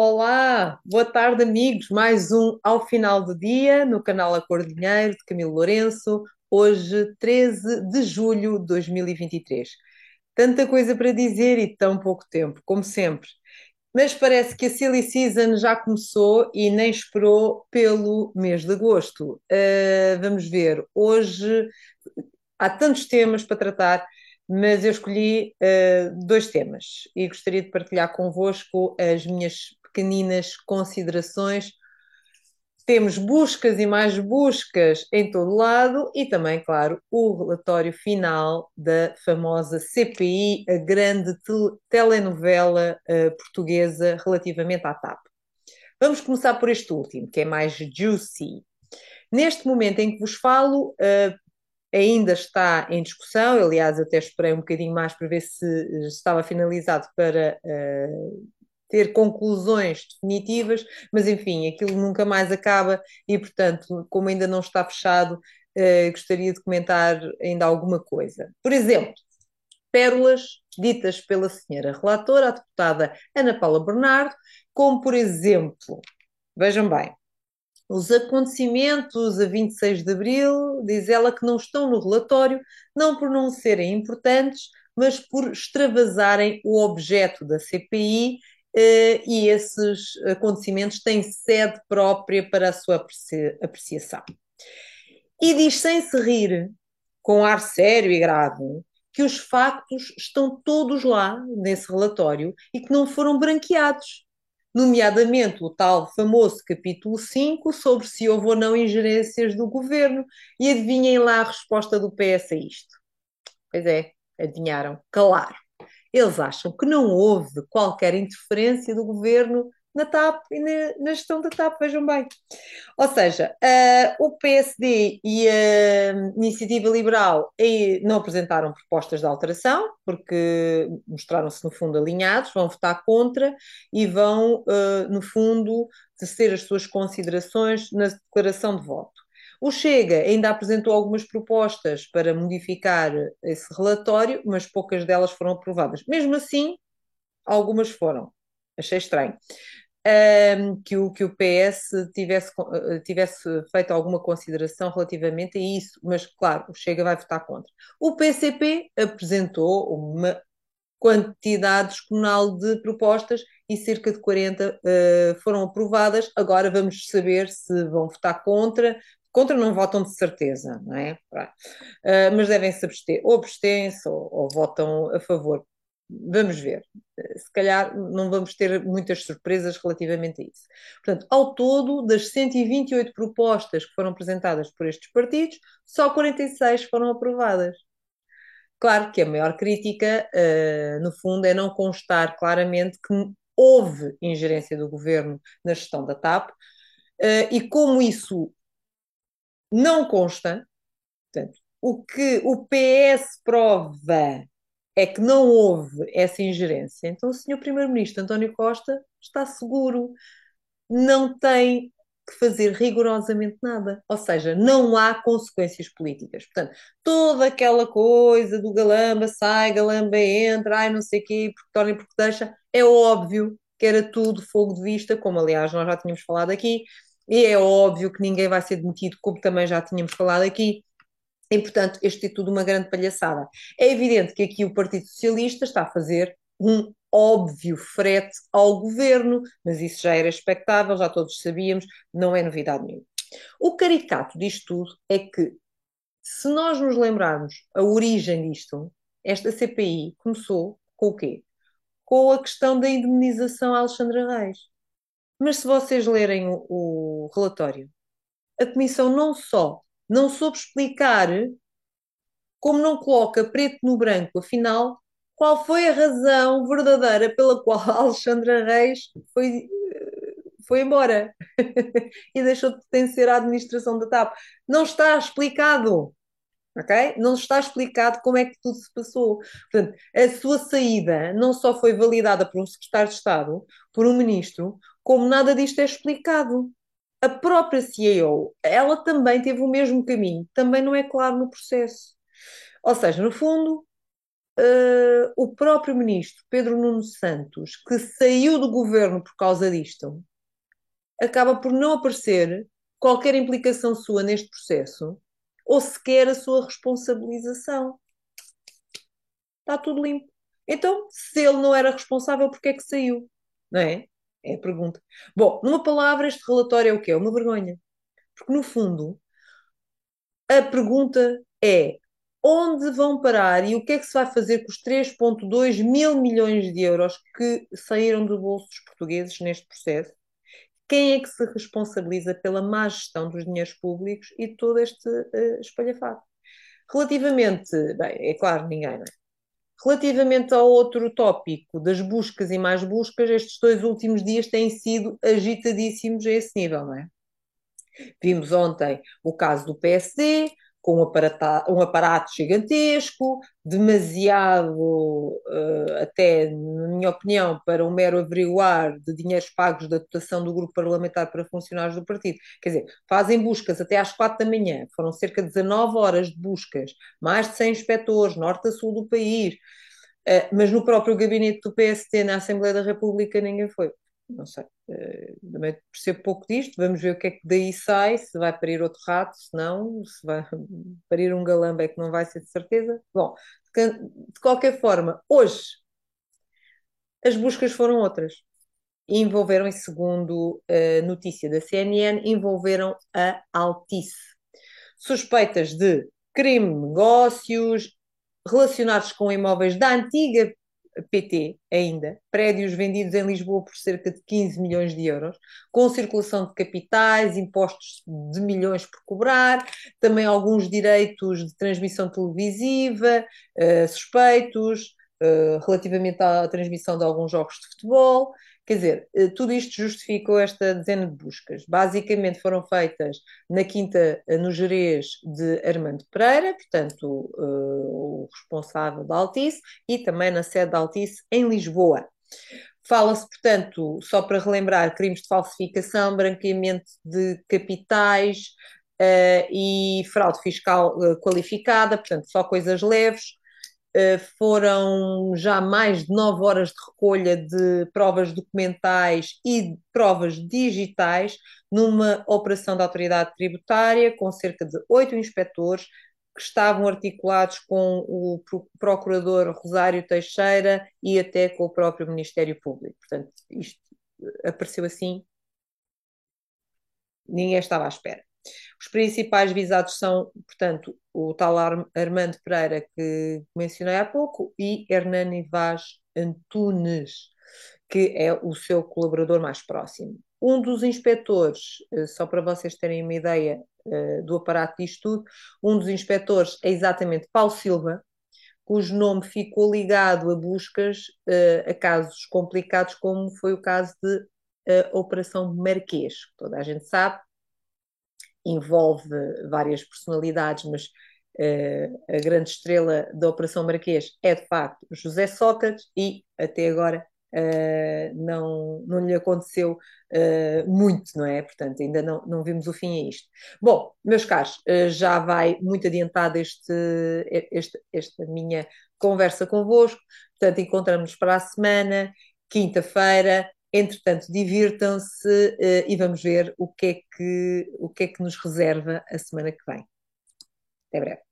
Olá, boa tarde, amigos. Mais um ao final do dia no canal A Cor de Dinheiro de Camilo Lourenço. Hoje, 13 de julho de 2023. Tanta coisa para dizer e tão pouco tempo, como sempre. Mas parece que a Silly Season já começou e nem esperou pelo mês de agosto. Uh, vamos ver. Hoje há tantos temas para tratar mas eu escolhi uh, dois temas e gostaria de partilhar convosco as minhas pequeninas considerações. Temos buscas e mais buscas em todo lado e também, claro, o relatório final da famosa CPI, a grande telenovela uh, portuguesa relativamente à TAP. Vamos começar por este último, que é mais juicy. Neste momento em que vos falo, uh, ainda está em discussão. Aliás, até esperei um bocadinho mais para ver se estava finalizado para uh, ter conclusões definitivas, mas enfim, aquilo nunca mais acaba e, portanto, como ainda não está fechado, uh, gostaria de comentar ainda alguma coisa. Por exemplo, pérolas ditas pela senhora relatora, a deputada Ana Paula Bernardo, como por exemplo, vejam bem, os acontecimentos a 26 de abril, diz ela que não estão no relatório, não por não serem importantes, mas por extravasarem o objeto da CPI eh, e esses acontecimentos têm sede própria para a sua apreciação. E diz sem se rir, com ar sério e grave, que os factos estão todos lá nesse relatório e que não foram branqueados, nomeadamente o tal famoso capítulo 5 sobre se houve ou não ingerências do governo. E adivinhem lá a resposta do PS a isto. Pois é, adivinharam, claro. Eles acham que não houve qualquer interferência do governo na TAP e na, na gestão da TAP, vejam bem. Ou seja, uh, o PSD e a Iniciativa Liberal não apresentaram propostas de alteração, porque mostraram-se, no fundo, alinhados, vão votar contra e vão, uh, no fundo, tecer as suas considerações na declaração de voto. O Chega ainda apresentou algumas propostas para modificar esse relatório, mas poucas delas foram aprovadas. Mesmo assim, algumas foram. Achei estranho. Um, que, o, que o PS tivesse, eh, tivesse feito alguma consideração relativamente a isso, mas claro, o Chega vai votar contra. O PCP apresentou uma quantidade descomunal de propostas e cerca de 40 uh, foram aprovadas. Agora vamos saber se vão votar contra. Contra não votam de certeza, não é? Uh, mas devem se abster, ou abstêm-se ou, ou votam a favor Vamos ver. Se calhar não vamos ter muitas surpresas relativamente a isso. Portanto, ao todo, das 128 propostas que foram apresentadas por estes partidos, só 46 foram aprovadas. Claro que a maior crítica, uh, no fundo, é não constar claramente que houve ingerência do governo na gestão da TAP, uh, e como isso não consta, portanto, o que o PS prova é que não houve essa ingerência. Então, o senhor Primeiro-Ministro António Costa está seguro, não tem que fazer rigorosamente nada. Ou seja, não há consequências políticas. Portanto, toda aquela coisa do galamba sai, galamba entra, ai não sei o quê, porque torna porque deixa, é óbvio que era tudo fogo de vista, como aliás nós já tínhamos falado aqui, e é óbvio que ninguém vai ser demitido, como também já tínhamos falado aqui, e, portanto, este é tudo uma grande palhaçada. É evidente que aqui o Partido Socialista está a fazer um óbvio frete ao governo, mas isso já era expectável, já todos sabíamos, não é novidade nenhuma. O caricato disto tudo é que, se nós nos lembrarmos a origem disto, esta CPI começou com o quê? Com a questão da indemnização a Alexandra Reis. Mas se vocês lerem o, o relatório, a Comissão não só não soube explicar, como não coloca preto no branco, afinal, qual foi a razão verdadeira pela qual a Alexandra Reis foi, foi embora e deixou de pertencer à administração da TAP. Não está explicado. ok? Não está explicado como é que tudo se passou. Portanto, a sua saída não só foi validada por um secretário de Estado, por um ministro, como nada disto é explicado a própria CEO, ela também teve o mesmo caminho, também não é claro no processo. Ou seja, no fundo, uh, o próprio ministro Pedro Nuno Santos, que saiu do governo por causa disto, acaba por não aparecer qualquer implicação sua neste processo ou sequer a sua responsabilização. Está tudo limpo. Então, se ele não era responsável, porquê é que saiu? Não é? É a pergunta. Bom, numa palavra, este relatório é o quê? É uma vergonha. Porque, no fundo, a pergunta é onde vão parar e o que é que se vai fazer com os 3,2 mil milhões de euros que saíram do bolso dos portugueses neste processo? Quem é que se responsabiliza pela má gestão dos dinheiros públicos e todo este uh, espalhafato? Relativamente, bem, é claro, ninguém, não é? Relativamente ao outro tópico das buscas e mais buscas, estes dois últimos dias têm sido agitadíssimos a esse nível, não é? Vimos ontem o caso do PSD, com um aparato, um aparato gigantesco, demasiado, uh, até, na minha opinião, para um mero averiguar de dinheiros pagos da dotação do grupo parlamentar para funcionários do partido. Quer dizer, fazem buscas até às quatro da manhã, foram cerca de 19 horas de buscas, mais de 100 inspectores, norte a sul do país, uh, mas no próprio gabinete do PST, na Assembleia da República, ninguém foi não sei, também percebo pouco disto, vamos ver o que é que daí sai, se vai parir outro rato, se não, se vai parir um galamba é que não vai ser de certeza. Bom, de, qualquer forma, hoje as buscas foram outras. Envolveram, segundo a notícia da CNN, envolveram a Altice. Suspeitas de crime, negócios relacionados com imóveis da antiga PT ainda, prédios vendidos em Lisboa por cerca de 15 milhões de euros, com circulação de capitais, impostos de milhões por cobrar, também alguns direitos de transmissão televisiva, uh, suspeitos, uh, relativamente à transmissão de alguns jogos de futebol. Quer dizer, eh, tudo isto justificou esta dezena de buscas. Basicamente foram feitas na Quinta, eh, no Jerez de Armando Pereira, portanto, eh, o responsável da Altice, e também na sede da Altice em Lisboa. Fala-se, portanto, só para relembrar, crimes de falsificação, branqueamento de capitais uh, e fraude fiscal uh, qualificada, portanto, só coisas leves. Eh, foram já mais de nove horas de recolha de provas documentais e provas digitais numa operação da autoridade tributária com cerca de oito inspectores que estavam articulados com o procurador Rosário Teixeira e até com o próprio Ministério Público. Portanto, isto apareceu assim, ninguém estava à espera. Os principais visados são, portanto, o tal Armando Pereira que mencionei há pouco e Hernani Vaz Antunes, que é o seu colaborador mais próximo. Um dos inspectores, eh, só para vocês terem uma ideia uh, do aparato disto tudo, um dos inspectores é exatamente Paulo Silva, cujo nome ficou ligado a buscas uh, a casos complicados, como foi o caso de Operação Marquês. Toda a gente sabe, envolve várias personalidades, mas uh, a grande estrela da Operação Marquês é de facto José Sócrates e até agora uh, não, não lhe aconteceu uh, muito, não é? Portanto, ainda não, não vimos o fim a isto. Bom, meus caros, já vai muito adiantada este, este, esta minha conversa convosco, portanto, encontramos-nos para a semana, quinta-feira. Entretanto, divirtam-se uh, e vamos ver o que, é que, o que é que nos reserva a semana que vem. Até breve.